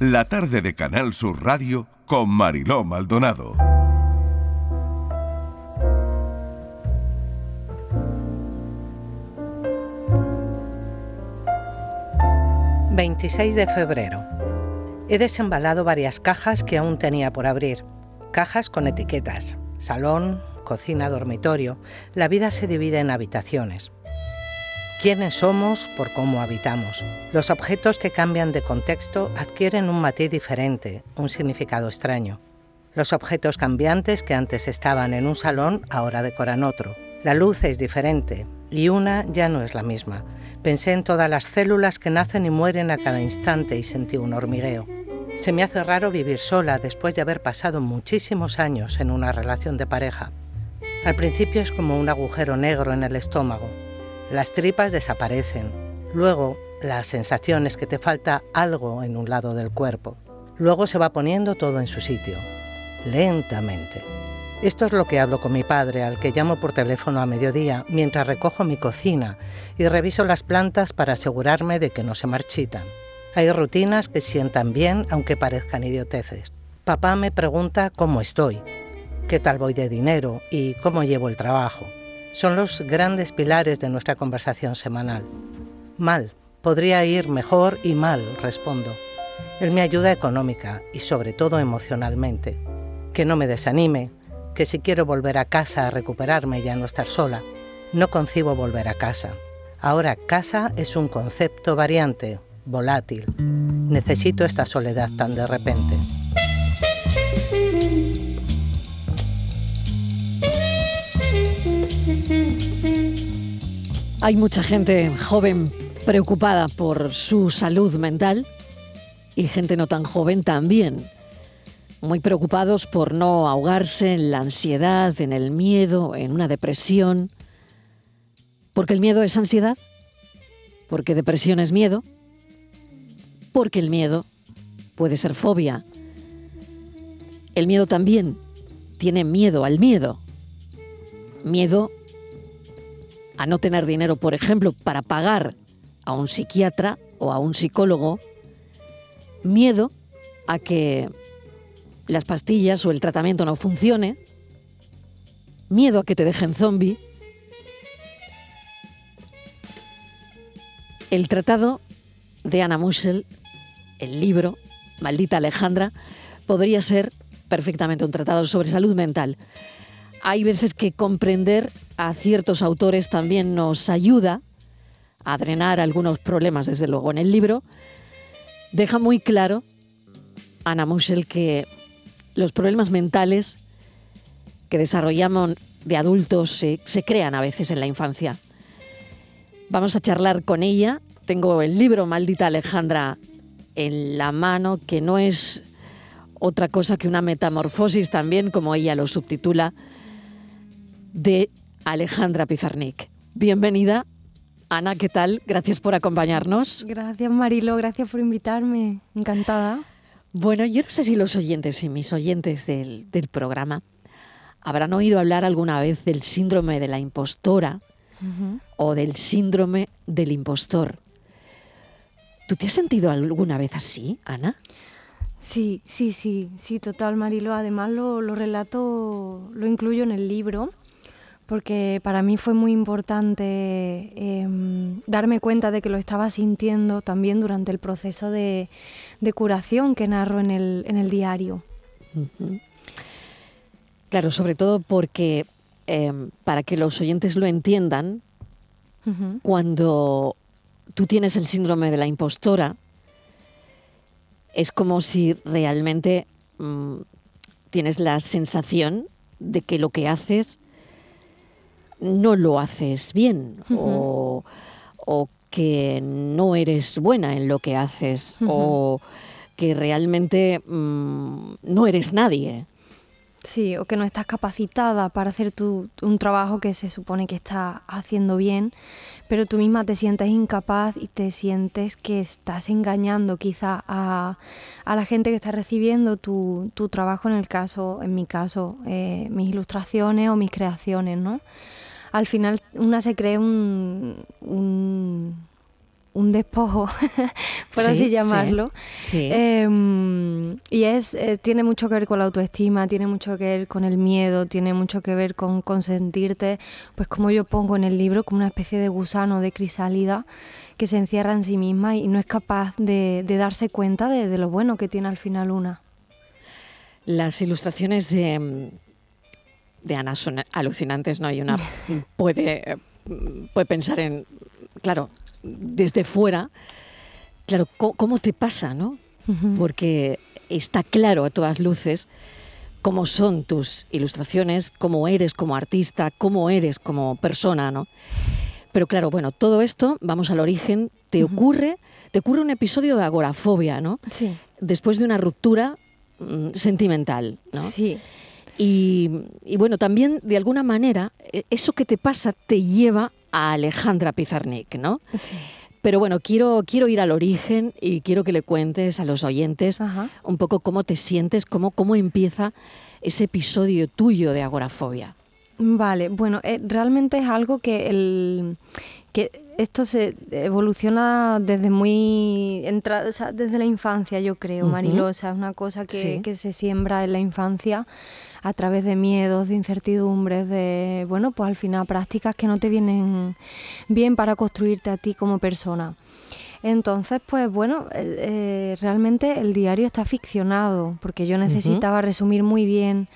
la tarde de Canal Sur Radio con Mariló Maldonado. ...26 de febrero... He desembalado varias cajas que aún tenía por abrir. Cajas con etiquetas. Salón, cocina, dormitorio. La vida se divide en habitaciones. Quiénes somos por cómo habitamos. Los objetos que cambian de contexto adquieren un matiz diferente, un significado extraño. Los objetos cambiantes que antes estaban en un salón ahora decoran otro. La luz es diferente y una ya no es la misma. Pensé en todas las células que nacen y mueren a cada instante y sentí un hormigueo. Se me hace raro vivir sola después de haber pasado muchísimos años en una relación de pareja. Al principio es como un agujero negro en el estómago. Las tripas desaparecen. Luego, la sensación es que te falta algo en un lado del cuerpo. Luego se va poniendo todo en su sitio, lentamente. Esto es lo que hablo con mi padre, al que llamo por teléfono a mediodía, mientras recojo mi cocina y reviso las plantas para asegurarme de que no se marchitan. Hay rutinas que sientan bien aunque parezcan idioteces. Papá me pregunta cómo estoy, qué tal voy de dinero y cómo llevo el trabajo. Son los grandes pilares de nuestra conversación semanal. Mal, podría ir mejor y mal, respondo. Él me ayuda económica y sobre todo emocionalmente. Que no me desanime, que si quiero volver a casa a recuperarme y a no estar sola, no concibo volver a casa. Ahora casa es un concepto variante, volátil. Necesito esta soledad tan de repente. Hay mucha gente joven preocupada por su salud mental y gente no tan joven también. Muy preocupados por no ahogarse en la ansiedad, en el miedo, en una depresión. Porque el miedo es ansiedad, porque depresión es miedo, porque el miedo puede ser fobia. El miedo también tiene miedo al miedo. Miedo a no tener dinero, por ejemplo, para pagar a un psiquiatra o a un psicólogo. Miedo a que las pastillas o el tratamiento no funcione. Miedo a que te dejen zombie. El tratado de Anna Muschel el libro, Maldita Alejandra, podría ser perfectamente un tratado sobre salud mental. Hay veces que comprender a ciertos autores también nos ayuda a drenar algunos problemas, desde luego. En el libro deja muy claro Ana Muschel que los problemas mentales que desarrollamos de adultos se, se crean a veces en la infancia. Vamos a charlar con ella. Tengo el libro Maldita Alejandra en la mano, que no es otra cosa que una metamorfosis también, como ella lo subtitula, de Alejandra Pizarnik. Bienvenida. Ana, ¿qué tal? Gracias por acompañarnos. Gracias, Marilo. Gracias por invitarme. Encantada. Bueno, yo no sé si los oyentes y mis oyentes del, programa habrán oído hablar alguna vez del síndrome de la impostora o del síndrome del impostor. ¿Tú te has sentido alguna vez así, Ana? Sí, sí, sí, sí, total, Marilo. Además lo, relato, lo incluyo en el libro, porque para mí fue muy importante em, darme cuenta de que lo estaba sintiendo también durante el proceso de, curación que narro en el, en el diario. Claro, sobre todo porque em, para que los oyentes lo entiendan, cuando tú tienes el síndrome de la impostora, es como si realmente mm, tienes la sensación de que lo que haces no lo haces bien o, que no eres buena en lo que haces o que realmente mm, no eres nadie. Sí, o que no estás capacitada para hacer tu, un trabajo que se supone que estás haciendo bien, pero tú misma te sientes incapaz y te sientes que estás engañando quizá a, la gente que está recibiendo tu, trabajo, en el caso, en mi caso, eh, mis ilustraciones o mis creaciones, ¿no? Al final una se cree un, un despojo, por así llamarlo. Sí. Em, y es, eh, tiene mucho que ver con la autoestima, tiene mucho que ver con el miedo, tiene mucho que ver con consentirte, pues como yo pongo en el libro, como una especie de gusano, de crisálida que se encierra en sí misma y no es capaz de, darse cuenta de, lo bueno que tiene al final una. Las ilustraciones de, de Ana son alucinantes, ¿no? Y una puede, puede pensar en, claro, desde fuera, claro, ¿cómo, te pasa, no? Porque está claro a todas luces cómo son tus ilustraciones, cómo eres como artista, cómo eres como persona, ¿no? Pero claro, bueno, todo esto, vamos al origen, te ocurre, te ocurre un episodio de agorafobia, ¿no? Sí. Después de una ruptura mm, sentimental, ¿no? Sí. Y, y, bueno, también de alguna manera e, eso que te pasa te lleva a Alejandra Pizarnik, ¿no? Sí. Pero bueno, quiero, quiero ir al origen y quiero que le cuentes a los oyentes un poco cómo te sientes, cómo, cómo empieza ese episodio tuyo de agorafobia. Vale, bueno, eh, realmente es algo que el que esto se evoluciona desde muy o sea, desde la infancia, yo creo, Marilosa, es una cosa que, que se siembra en la infancia a través de miedos, de incertidumbres, de, bueno, pues al final prácticas que no te vienen bien para construirte a ti como persona. Entonces, pues bueno, eh, eh, realmente el diario está ficcionado, porque yo necesitaba resumir muy bien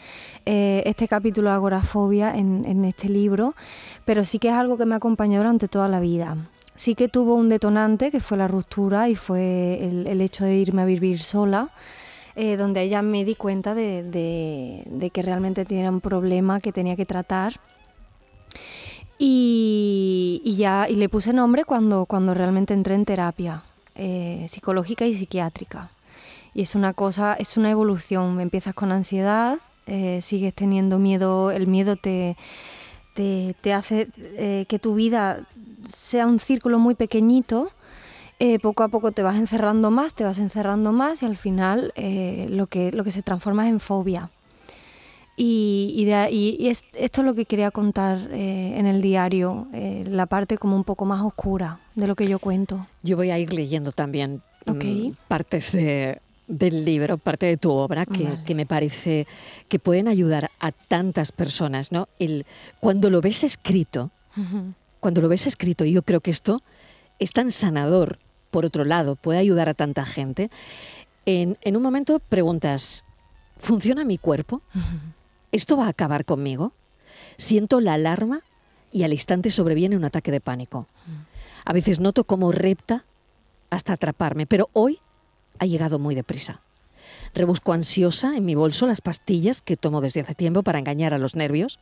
eh, este capítulo de agorafobia en, este libro, pero sí que es algo que me acompañó durante toda la vida. Sí que tuvo un detonante, que fue la ruptura y fue el hecho de irme a vivir sola. Eh, donde ya me di cuenta de, que realmente tenía un problema que tenía que tratar. Y, ya y le puse nombre cuando, cuando realmente entré en terapia eh, psicológica y psiquiátrica. Y es una cosa, es una evolución. Empiezas con ansiedad, eh, sigues teniendo miedo, el miedo te, te, hace que tu vida sea un círculo muy pequeñito eh, poco a poco te vas encerrando más, te vas encerrando más y al final eh, lo, que, lo que se transforma es en fobia. Y, esto es lo que quería contar eh, en el diario, la parte como un poco más oscura de lo que yo cuento. Yo voy a ir leyendo también mm, partes del libro, parte de tu obra, que, me parece que pueden ayudar a tantas personas. ¿no? El, cuando lo ves escrito, cuando lo ves escrito, yo creo que esto es tan sanador por otro lado, puede ayudar a tanta gente. En, un momento preguntas, ¿funciona mi cuerpo? ¿Esto va a acabar conmigo? Siento la alarma y al instante sobreviene un ataque de pánico. A veces noto cómo repta hasta atraparme, pero hoy ha llegado muy deprisa. Rebusco ansiosa en mi bolso las pastillas que tomo desde hace tiempo para engañar a los nervios,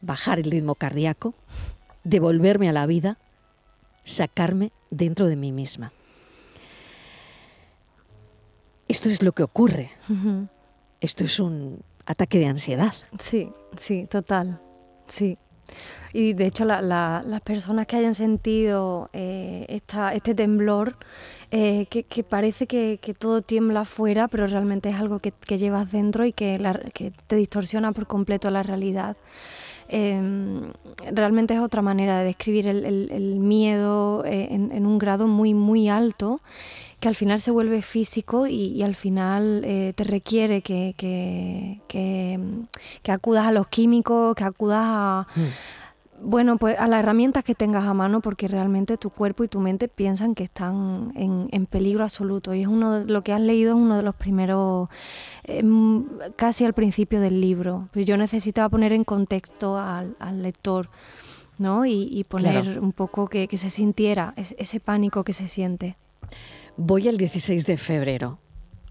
bajar el ritmo cardíaco, devolverme a la vida sacarme dentro de mí misma. Esto es lo que ocurre. Esto es un ataque de ansiedad. Sí, sí, total. Sí. Y de hecho las personas que hayan sentido eh, este temblor, eh, que, parece que, todo tiembla afuera, pero realmente es algo que, llevas dentro y que, que te distorsiona por completo la realidad. Em, realmente es otra manera de describir el, miedo eh, en, un grado muy, muy alto que al final se vuelve físico y, al final eh, te requiere que, que, acudas a los químicos, que acudas a... Mm bueno, pues a las herramientas que tengas a mano porque realmente tu cuerpo y tu mente piensan que están en, peligro absoluto. Y es uno de, lo que has leído es uno de los primeros em, casi al principio del libro. Pero yo necesitaba poner en contexto al, lector ¿no? y, poner un poco que, se sintiera ese, pánico que se siente. Voy al 16 de febrero.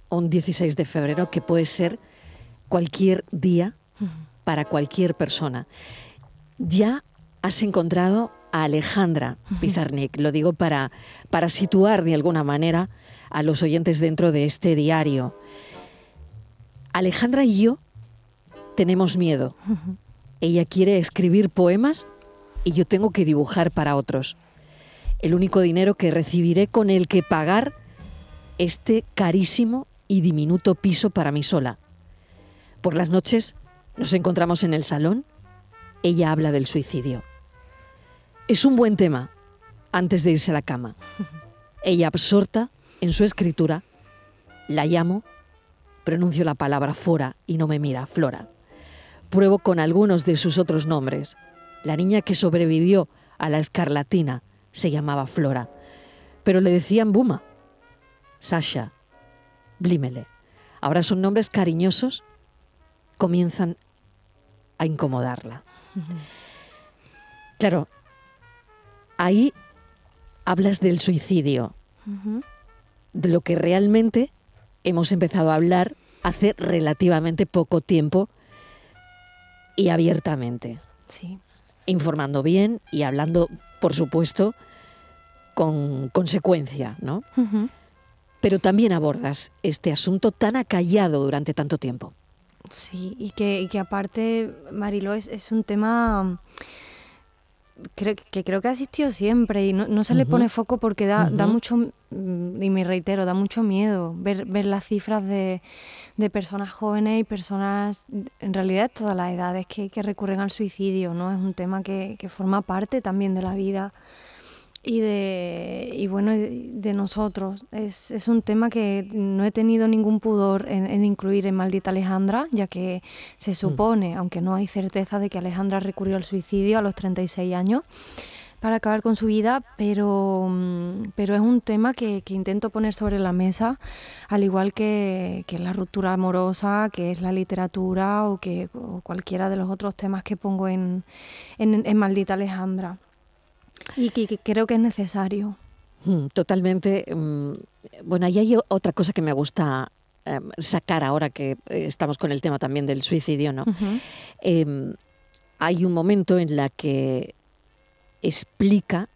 Un 16 de febrero que puede ser cualquier día para cualquier persona. Ya has encontrado a Alejandra Pizarnik. Lo digo para, para situar de alguna manera a los oyentes dentro de este diario. Alejandra y yo tenemos miedo. Ella quiere escribir poemas y yo tengo que dibujar para otros. El único dinero que recibiré con el que pagar este carísimo y diminuto piso para mí sola. Por las noches nos encontramos en el salón. Ella habla del suicidio es un buen tema antes de irse a la cama. Ella absorta en su escritura, la llamo, pronuncio la palabra fora y no me mira, Flora. Pruebo con algunos de sus otros nombres. La niña que sobrevivió a la escarlatina se llamaba Flora, pero le decían Buma, Sasha, Blimele. Ahora son nombres cariñosos, comienzan a incomodarla. Claro, ahí hablas del suicidio, de lo que realmente hemos empezado a hablar hace relativamente poco tiempo y abiertamente. Sí. Informando bien y hablando, por supuesto, con consecuencia, ¿no? Pero también abordas este asunto tan acallado durante tanto tiempo. Sí, y que, que aparte, Marilo, es, es un tema creo, que creo que ha existido siempre y no, se le pone foco porque da, da mucho, mm, y me reitero, da mucho miedo ver, ver las cifras de, de personas jóvenes y personas, en realidad todas las edades, que, que recurren al suicidio, ¿no? Es un tema que, que forma parte también de la vida y de y bueno de nosotros es, es, un tema que no he tenido ningún pudor en, incluir en maldita Alejandra ya que se mm. supone aunque no hay certeza de que Alejandra recurrió al suicidio a los 36 años para acabar con su vida, pero, mm, pero es un tema que, que intento poner sobre la mesa, al igual que, que, la ruptura amorosa, que es la literatura o que cualquiera de los otros temas que pongo en, en, en Maldita Alejandra. Y que, creo que es necesario. Mm, totalmente. Mm, bueno, ahí hay otra cosa que me gusta em, sacar ahora que eh, estamos con el tema también del suicidio, ¿no? Em, hay un momento en la que explica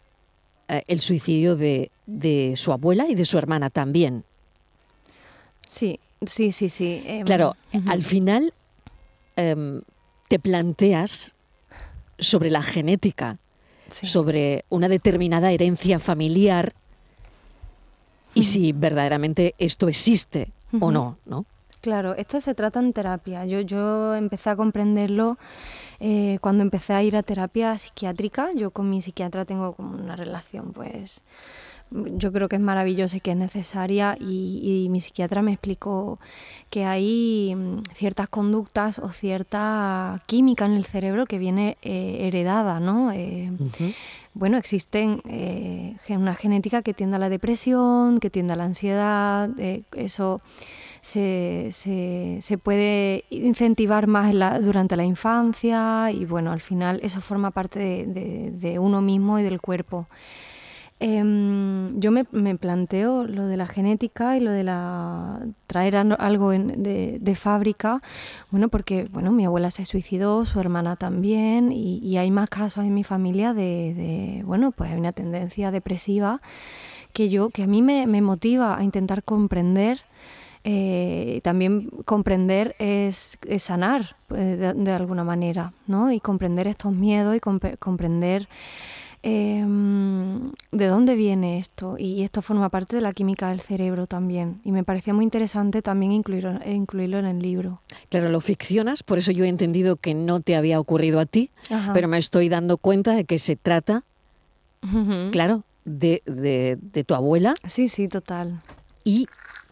eh, el suicidio de, su abuela y de su hermana también. Sí, sí, sí, sí. Em, claro, al final te planteas sobre la genética sobre una determinada herencia familiar y si verdaderamente esto existe o no, ¿no? Claro, esto se trata en terapia. Yo, yo empecé a comprenderlo eh, cuando empecé a ir a terapia psiquiátrica. Yo con mi psiquiatra tengo como una relación, pues, yo creo que es maravillosa y que es necesaria y, mi psiquiatra me explicó que hay mm, ciertas conductas o cierta química en el cerebro que viene eh, heredada, ¿no? Eh, bueno, existen eh, una genética que tiende a la depresión, que tiende a la ansiedad, eso se, se, puede incentivar más durante la infancia y bueno, al final eso forma parte de uno mismo y del cuerpo. Em, yo me, planteo lo de la genética y lo de la traer algo de, fábrica, bueno, porque bueno, mi abuela se suicidó, su hermana también, y, hay más casos en mi familia de, bueno, pues hay una tendencia depresiva que yo, que a mí me, motiva a intentar comprender. Eh, también comprender es, sanar eh, de, alguna manera, ¿no? Y comprender estos miedos y comprender Em, de dónde viene esto y esto forma parte de la química del cerebro también y me parecía muy interesante también incluirlo, incluirlo en el libro. Claro, lo ficcionas, por eso yo he entendido que no te había ocurrido a ti, pero me estoy dando cuenta de que se trata, claro, de, de, de tu abuela. Sí, sí, total. Y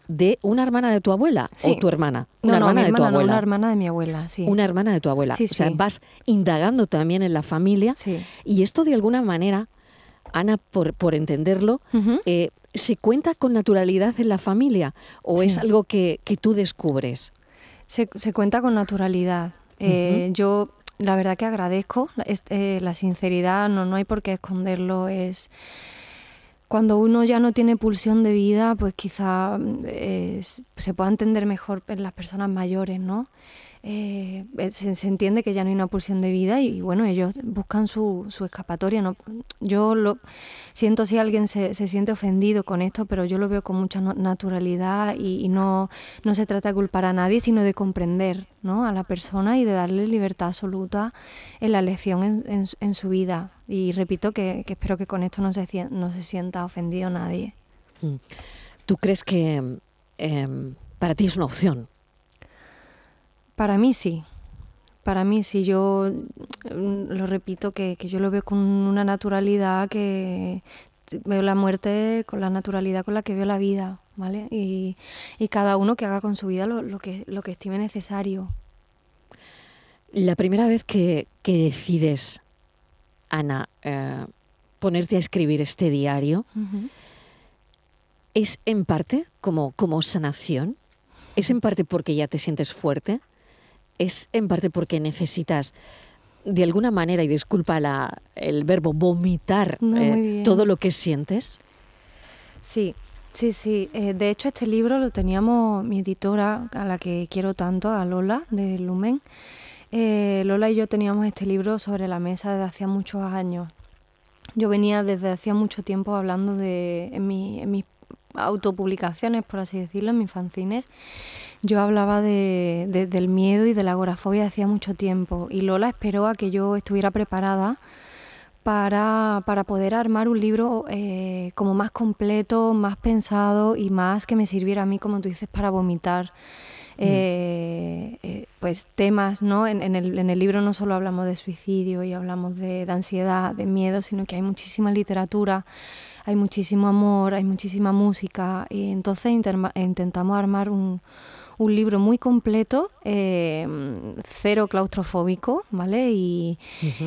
de una hermana de tu abuela o tu hermana. Una hermana de tu abuela. una hermana de mi abuela, sí. Una hermana de tu abuela. o sea, vas indagando también en la familia. Y esto de alguna manera, Ana, por, por entenderlo, eh, ¿se cuenta con naturalidad en la familia o es algo que, que tú descubres? Se, se, cuenta con naturalidad. Eh, yo la verdad que agradezco eh, la sinceridad, no, no hay por qué esconderlo, es cuando uno ya no tiene pulsión de vida, pues quizá eh, se pueda entender mejor en las personas mayores, ¿no? Eh, eh, se, entiende que ya no hay una pulsión de vida y, bueno, ellos buscan su, escapatoria. ¿no? Yo lo siento si alguien se, siente ofendido con esto, pero yo lo veo con mucha naturalidad y, no, no se trata de culpar a nadie, sino de comprender ¿no? a la persona y de darle libertad absoluta en la elección en, en, su vida. Y repito que, que, espero que con esto no se, no se sienta ofendido nadie. Mm. ¿Tú crees que em, para ti es una opción para mí sí. Para mí sí, yo mm, lo repito que, yo lo veo con una naturalidad que veo la muerte con la naturalidad con la que veo la vida, ¿vale? Y, cada uno que haga con su vida lo, que, lo que estime necesario. La primera vez que, decides, Ana, eh, ponerte a escribir este diario, ¿es en parte como, como sanación? ¿Es en parte porque ya te sientes fuerte? ¿Es en parte porque necesitas de alguna manera, y disculpa la, el verbo, vomitar eh, todo lo que sientes? Sí, sí, sí. Eh, de hecho, este libro lo teníamos mi editora, a la que quiero tanto, a Lola, de Lumen. Eh, Lola y yo teníamos este libro sobre la mesa desde hacía muchos años. Yo venía desde hacía mucho tiempo hablando de, en, mi, en mis autopublicaciones, por así decirlo, en mis fanzines, yo hablaba de, del miedo y de la agorafobia hacía mucho tiempo y Lola esperó a que yo estuviera preparada para, para poder armar un libro eh, como más completo, más pensado y más que me sirviera a mí, como tú dices, para vomitar. Mm. Eh, eh, pues temas, ¿no? En, el, en, el, libro no solo hablamos de suicidio y hablamos de, de ansiedad, de miedo, sino que hay muchísima literatura hay muchísimo amor, hay muchísima música y entonces intentamos armar un, un libro muy completo, eh, cero claustrofóbico, ¿vale? Y,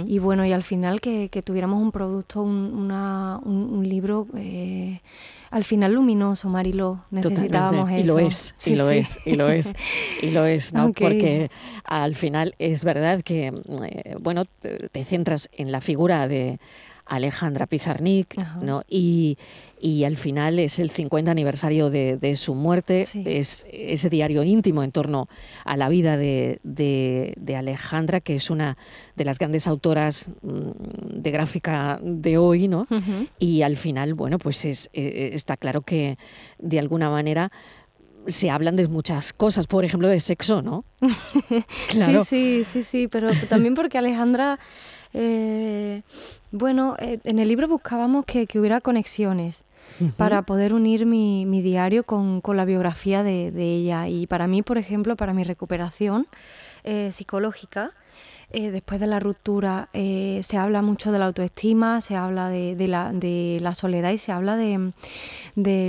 y, bueno, y al final que, que tuviéramos un producto, un, una, un, libro eh, al final luminoso, Marilo. Necesitábamos eso. Y lo es, y lo es, y lo es, y lo es, ¿no? Porque al final es verdad que, eh, bueno, te centras en la figura de Alejandra Pizarnik, ¿no? Y, al final es el 50 aniversario de, su muerte, es ese diario íntimo en torno a la vida de, Alejandra, que es una de las grandes autoras mm, de gráfica de hoy, ¿no? Y al final, bueno, pues es, e, está claro que de alguna manera se hablan de muchas cosas, por ejemplo, de sexo, ¿no? claro. Sí, sí, sí, sí, pero también porque Alejandra eh, bueno, eh, en el libro buscábamos que, hubiera conexiones para poder unir mi, diario con, la biografía de, ella. Y para mí, por ejemplo, para mi recuperación eh, psicológica, eh, después de la ruptura eh, se habla mucho de la autoestima, se habla de, la, de la, soledad y se habla de,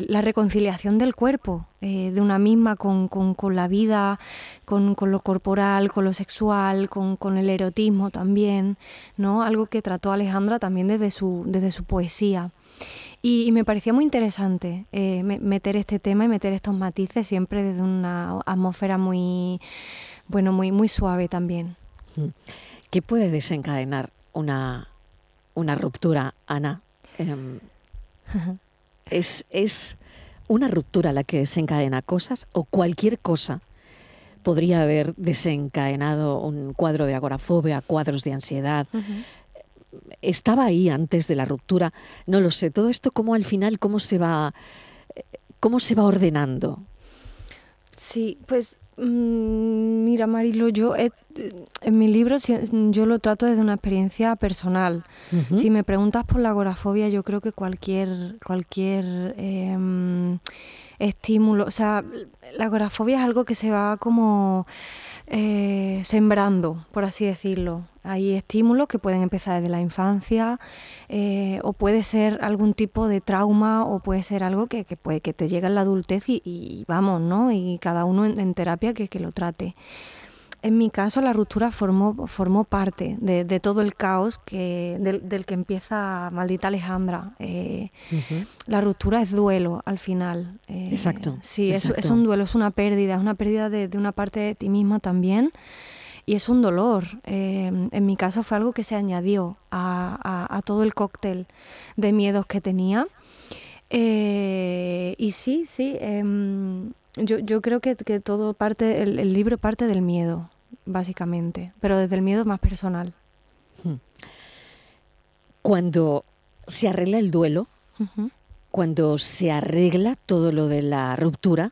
la reconciliación del cuerpo, eh, de una misma con, la vida, con, lo corporal, con lo sexual, con, el erotismo también, ¿no? Algo que trató Alejandra también desde su, desde su poesía. Y, me parecía muy interesante meter este tema y meter estos matices siempre desde una atmósfera muy, bueno, muy, muy suave también. ¿Qué puede desencadenar una, una ruptura, Ana? Em, ¿es, ¿Es una ruptura la que desencadena cosas o cualquier cosa podría haber desencadenado un cuadro de agorafobia, cuadros de ansiedad? Estaba ahí antes de la ruptura, no lo sé. Todo esto, ¿cómo al final, cómo se va, cómo se va ordenando? Sí, pues Mm, mira, Marilo, yo en mi libro yo lo trato desde una experiencia personal. Si me preguntas por la agorafobia, yo creo que cualquier, cualquier em, estímulo, o sea, la agorafobia es algo que se va como eh, sembrando, por así decirlo. Hay estímulos que pueden empezar desde la infancia eh, o puede ser algún tipo de trauma o puede ser algo que, puede, que te llega en la adultez y, vamos, ¿no? Y cada uno en, terapia que, que lo trate. En mi caso, la ruptura formó, formó parte de, todo el caos que, del, que empieza Maldita Alejandra. Eh, la ruptura es duelo al final. Eh, exacto. Sí, Es, un duelo, es una pérdida, es una pérdida de, una parte de ti misma también. Y es un dolor. Eh, en mi caso fue algo que se añadió a, todo el cóctel de miedos que tenía. Y sí, sí. Em, yo, yo creo que, que todo parte, el, libro parte del miedo, básicamente, pero desde el miedo más personal. Hmm. Cuando se arregla el duelo, cuando se arregla todo lo de la ruptura,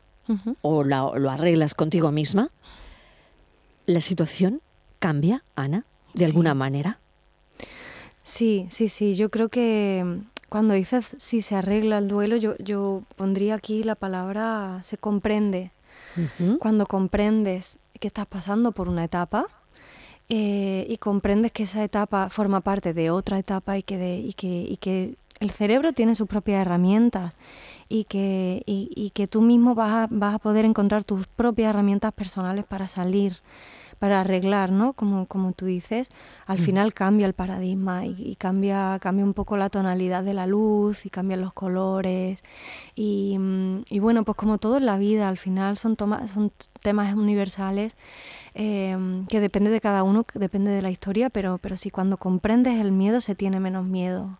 o lo arreglas contigo misma, ¿la situación cambia, Ana, de alguna manera? Sí, sí, sí. Yo creo que cuando dices si se arregla el duelo, yo, yo pondría aquí la palabra se comprende. Cuando comprendes que estás pasando por una etapa eh, y comprendes que esa etapa forma parte de otra etapa y que, y que, y que el cerebro tiene sus propias herramientas y que, y, que tú mismo vas a, vas a poder encontrar tus propias herramientas personales para salir para arreglar, ¿no? Como, como tú dices, al mm. final cambia el paradigma y, cambia, cambia un poco la tonalidad de la luz y cambian los colores. Y, mm, y bueno, pues como todo en la vida, al final son, son temas universales em, que depende de cada uno, depende de la historia, pero, pero si cuando comprendes el miedo se tiene menos miedo.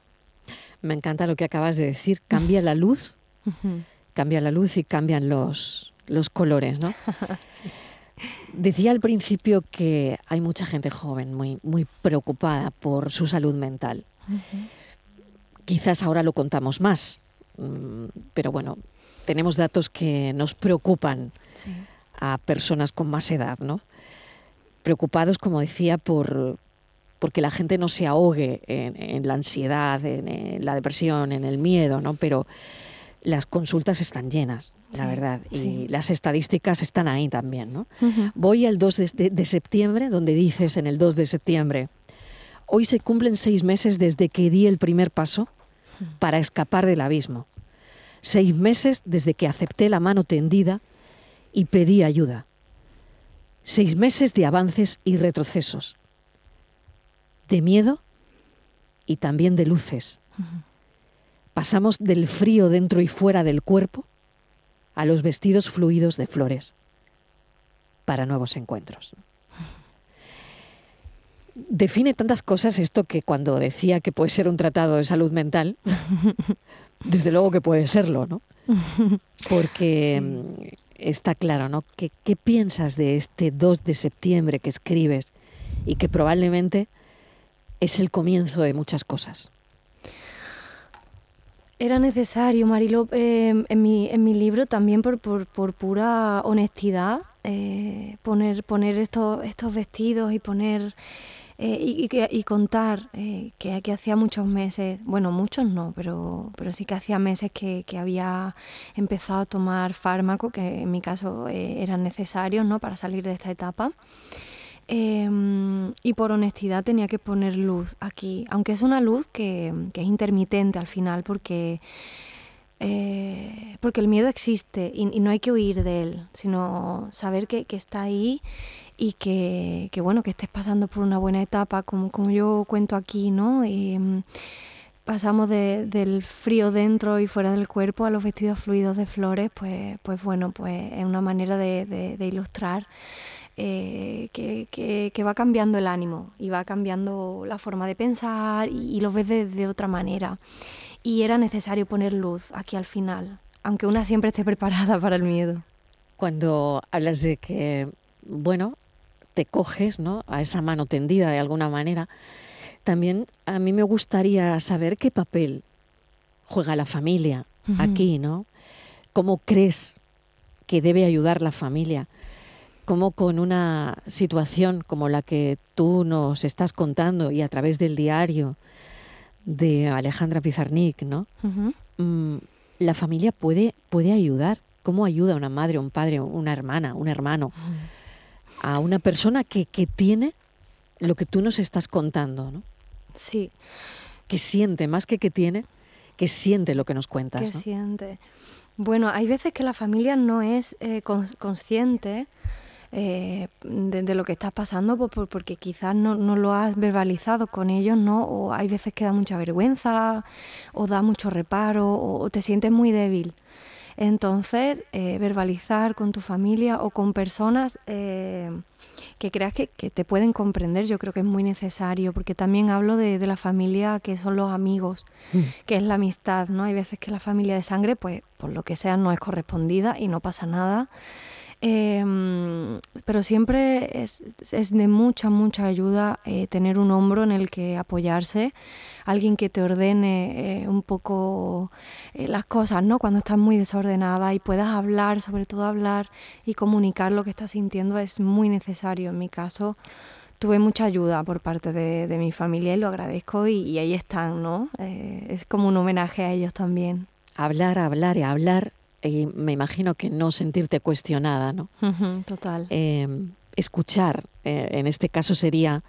Me encanta lo que acabas de decir, cambia la luz, cambia la luz y cambian los, los colores, ¿no? sí. Decía al principio que hay mucha gente joven muy, muy preocupada por su salud mental. Quizás ahora lo contamos más, mm, pero bueno, tenemos datos que nos preocupan a personas con más edad, ¿no? Preocupados, como decía, por porque la gente no se ahogue en, la ansiedad, en, en, la depresión, en el miedo, ¿no? Pero las consultas están llenas, la verdad, y las estadísticas están ahí también. ¿no? Voy al 2 de, septiembre, donde dices en el 2 de septiembre, hoy se cumplen seis meses desde que di el primer paso para escapar del abismo. Seis meses desde que acepté la mano tendida y pedí ayuda. Seis meses de avances y retrocesos, de miedo y también de luces. Pasamos del frío dentro y fuera del cuerpo a los vestidos fluidos de flores para nuevos encuentros. Define tantas cosas esto que cuando decía que puede ser un tratado de salud mental, desde luego que puede serlo, ¿no? Porque mm, está claro, ¿no? ¿Qué, ¿Qué piensas de este 2 de septiembre que escribes y que probablemente es el comienzo de muchas cosas? Era necesario, Marilo, em, en, mi, en mi libro también por, por, por pura honestidad, eh, poner, poner estos, estos vestidos y poner eh, y, y, contar eh, que, que, hacía muchos meses, bueno, muchos no, pero, pero sí que hacía meses que, que había empezado a tomar fármaco, que en mi caso eran necesarios ¿no? para salir de esta etapa. Em, y por honestidad tenía que poner luz aquí, aunque es una luz que, es intermitente al final, porque, eh, porque el miedo existe y, no hay que huir de él, sino saber que, está ahí y que, bueno, que estés pasando por una buena etapa, como, como yo cuento aquí, ¿no? Em, pasamos del frío dentro y fuera del cuerpo a los vestidos fluidos de flores, pues, pues bueno, pues es una manera de ilustrar eh, que, va cambiando el ánimo y va cambiando la forma de pensar y, lo ves de, otra manera. Y era necesario poner luz aquí al final, aunque una siempre esté preparada para el miedo. Cuando hablas de que, bueno, te coges ¿no? a esa mano tendida de alguna manera, también a mí me gustaría saber qué papel juega la familia aquí, ¿no? ¿Cómo crees que debe ayudar la familia? Cómo con una situación como la que tú nos estás contando y a través del diario de Alejandra Pizarnik, ¿no? Mm, la familia puede, puede ayudar. ¿Cómo ayuda una madre, un padre, una hermana, un hermano a una persona que, que tiene lo que tú nos estás contando, ¿no? Sí. Que siente, más que que tiene, que siente lo que nos cuentas. Que siente. Bueno, hay veces que la familia no es eh, consciente eh, de, lo que estás pasando, pues, porque quizás no, no, lo has verbalizado con ellos, ¿no? O hay veces que da mucha vergüenza, o da mucho reparo, o, te sientes muy débil. Entonces, eh, verbalizar con tu familia o con personas eh, que creas que, que, te pueden comprender, yo creo que es muy necesario, porque también hablo de, de la familia que son los amigos, mm. que es la amistad, ¿no? Hay veces que la familia de sangre, pues por lo que sea, no es correspondida y no pasa nada. Em, pero siempre es, es, de mucha, mucha ayuda eh, tener un hombro en el que apoyarse, alguien que te ordene eh, un poco eh, las cosas, ¿no? Cuando estás muy desordenada y puedas hablar, sobre todo hablar y comunicar lo que estás sintiendo es muy necesario. En mi caso, tuve mucha ayuda por parte de, de mi familia y lo agradezco y, y ahí están, ¿no? es como un homenaje a ellos también. Hablar, hablar y hablar y me imagino que no sentirte cuestionada, ¿no? total. Em, escuchar, eh, en este caso sería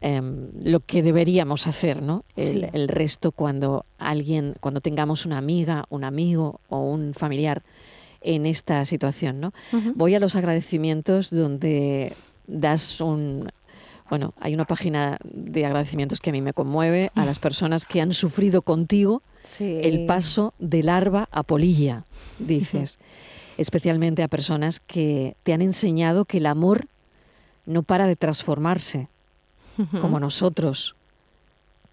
em, lo que deberíamos hacer, ¿no? El, resto cuando alguien, cuando tengamos una amiga, un amigo o un familiar en esta situación, ¿no? Voy a los agradecimientos donde das un bueno, hay una página de agradecimientos que a mí me conmueve a las personas que han sufrido contigo el paso de larva a polilla, dices, especialmente a personas que te han enseñado que el amor no para de transformarse, como nosotros,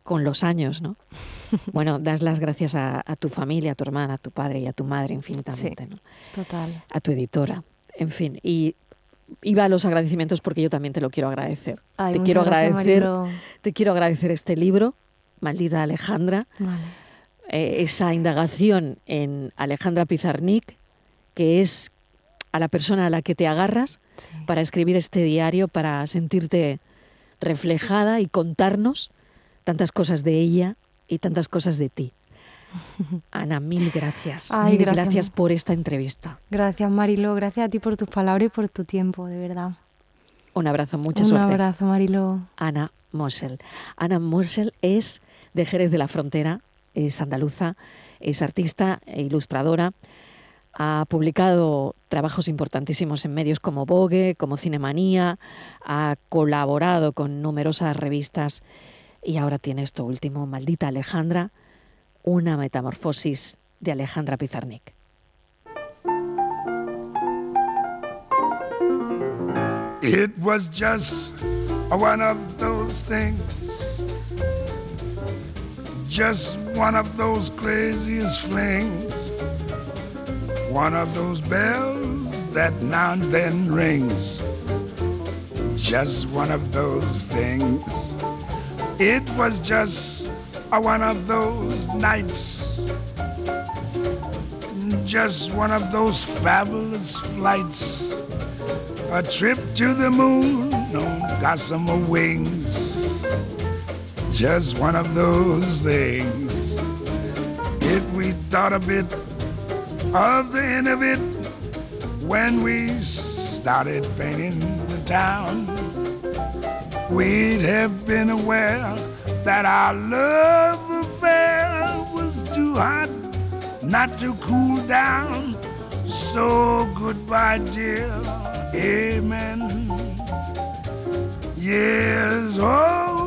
con los años, ¿no? Bueno, das las gracias a, tu familia, a tu hermana, a tu padre y a tu madre infinitamente, ¿no? Total. A tu editora, en fin. Y iba a los agradecimientos porque yo también te lo quiero agradecer. te quiero agradecer, te quiero agradecer este libro, Maldita Alejandra. Eh, esa indagación en Alejandra Pizarnik, que es a la persona a la que te agarras para escribir este diario, para sentirte reflejada y contarnos tantas cosas de ella y tantas cosas de ti. Ana, mil gracias. mil gracias. por esta entrevista. Gracias, Marilo. Gracias a ti por tus palabras y por tu tiempo, de verdad. Un abrazo, mucha suerte. Un abrazo, Marilo. Ana Mosel. Ana Mosel es de Jerez de la Frontera, es andaluza, es artista e ilustradora. Ha publicado trabajos importantísimos en medios como Vogue, como Cinemanía, ha colaborado con numerosas revistas y ahora tiene esto último, Maldita Alejandra, una metamorfosis de Alejandra Pizarnik. It was just one of those things, just one of those craziest flings, one of those bells that now and then rings, just one of those things. It was just one of those nights, just one of those fabulous flights, a trip to the moon on gossamer wings, just one of those things. If we thought a bit of the end of it when we started painting the town, we'd have been aware that our love affair was too hot not to cool down. So goodbye, dear. Amen. Yes, meet